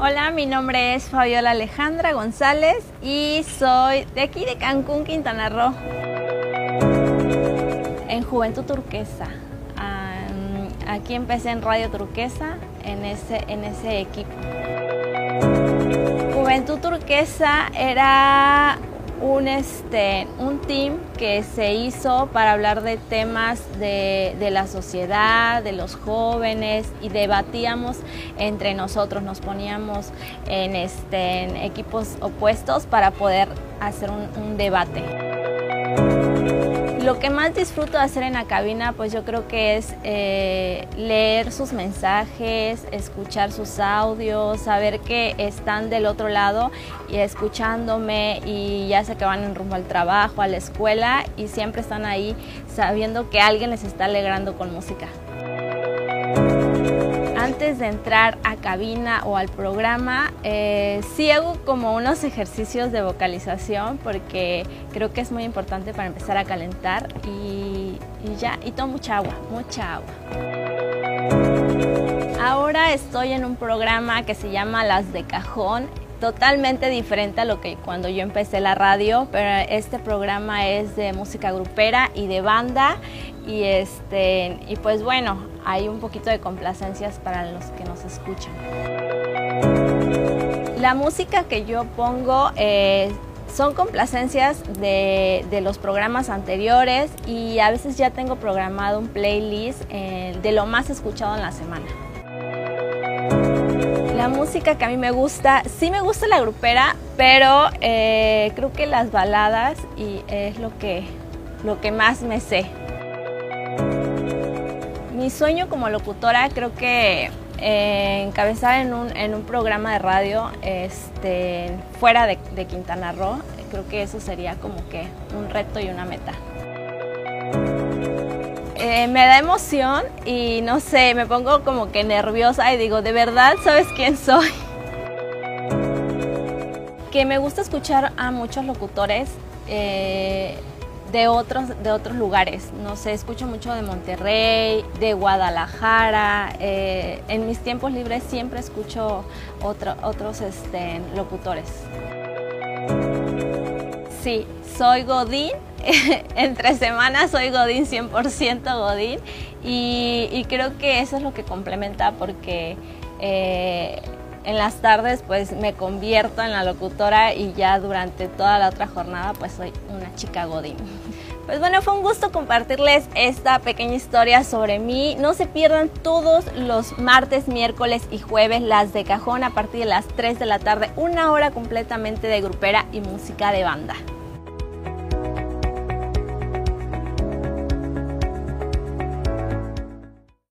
Hola, mi nombre es Fabiola Alejandra González y soy de aquí de Cancún, Quintana Roo. En Juventud Turquesa. Aquí empecé en Radio Turquesa, en ese, en ese equipo. Juventud Turquesa era un, este, un team que se hizo para hablar de temas de, la sociedad, de los jóvenes y debatíamos entre nosotros, nos poníamos en, este, en equipos opuestos para poder hacer un debate. Lo que más disfruto de hacer en la cabina, pues yo creo que es eh, leer sus mensajes, escuchar sus audios, saber que están del otro lado y escuchándome y ya sé que van en rumbo al trabajo, a la escuela y siempre están ahí sabiendo que alguien les está alegrando con música antes de entrar a cabina o al programa, eh, sí hago como unos ejercicios de vocalización porque creo que es muy importante para empezar a calentar y, ya, y tomo mucha agua, mucha agua. Ahora estoy en un programa que se llama Las de Cajón totalmente diferente a lo que cuando yo empecé la radio, pero este programa es de música grupera y de banda y este y pues bueno, hay un poquito de complacencias para los que nos escuchan. La música que yo pongo eh, son complacencias de, los programas anteriores y a veces ya tengo programado un playlist eh, de lo más escuchado en la semana. La música que a mí me gusta, sí me gusta la grupera, pero eh, creo que las baladas y es lo que, lo que más me sé. Mi sueño como locutora creo que eh, encabezar en un, en un, programa de radio este, fuera de, Quintana Roo, creo que eso sería como que un reto y una meta. Eh, me da emoción y no sé, me pongo como que nerviosa y digo, ¿de verdad sabes quién soy? Que me gusta escuchar a muchos locutores eh, de, otros, de otros lugares. No sé, escucho mucho de Monterrey, de Guadalajara. Eh, en mis tiempos libres siempre escucho otros este, locutores. Sí, soy Godín entre semanas soy Godín, 100% Godín, y, creo que eso es lo que complementa porque eh, en las tardes pues me convierto en la locutora y ya durante toda la otra jornada pues soy una chica Godín. Pues bueno, fue un gusto compartirles esta pequeña historia sobre mí. No se pierdan todos los martes, miércoles y jueves las de cajón a partir de las 3 de la tarde, una hora completamente de grupera y música de banda.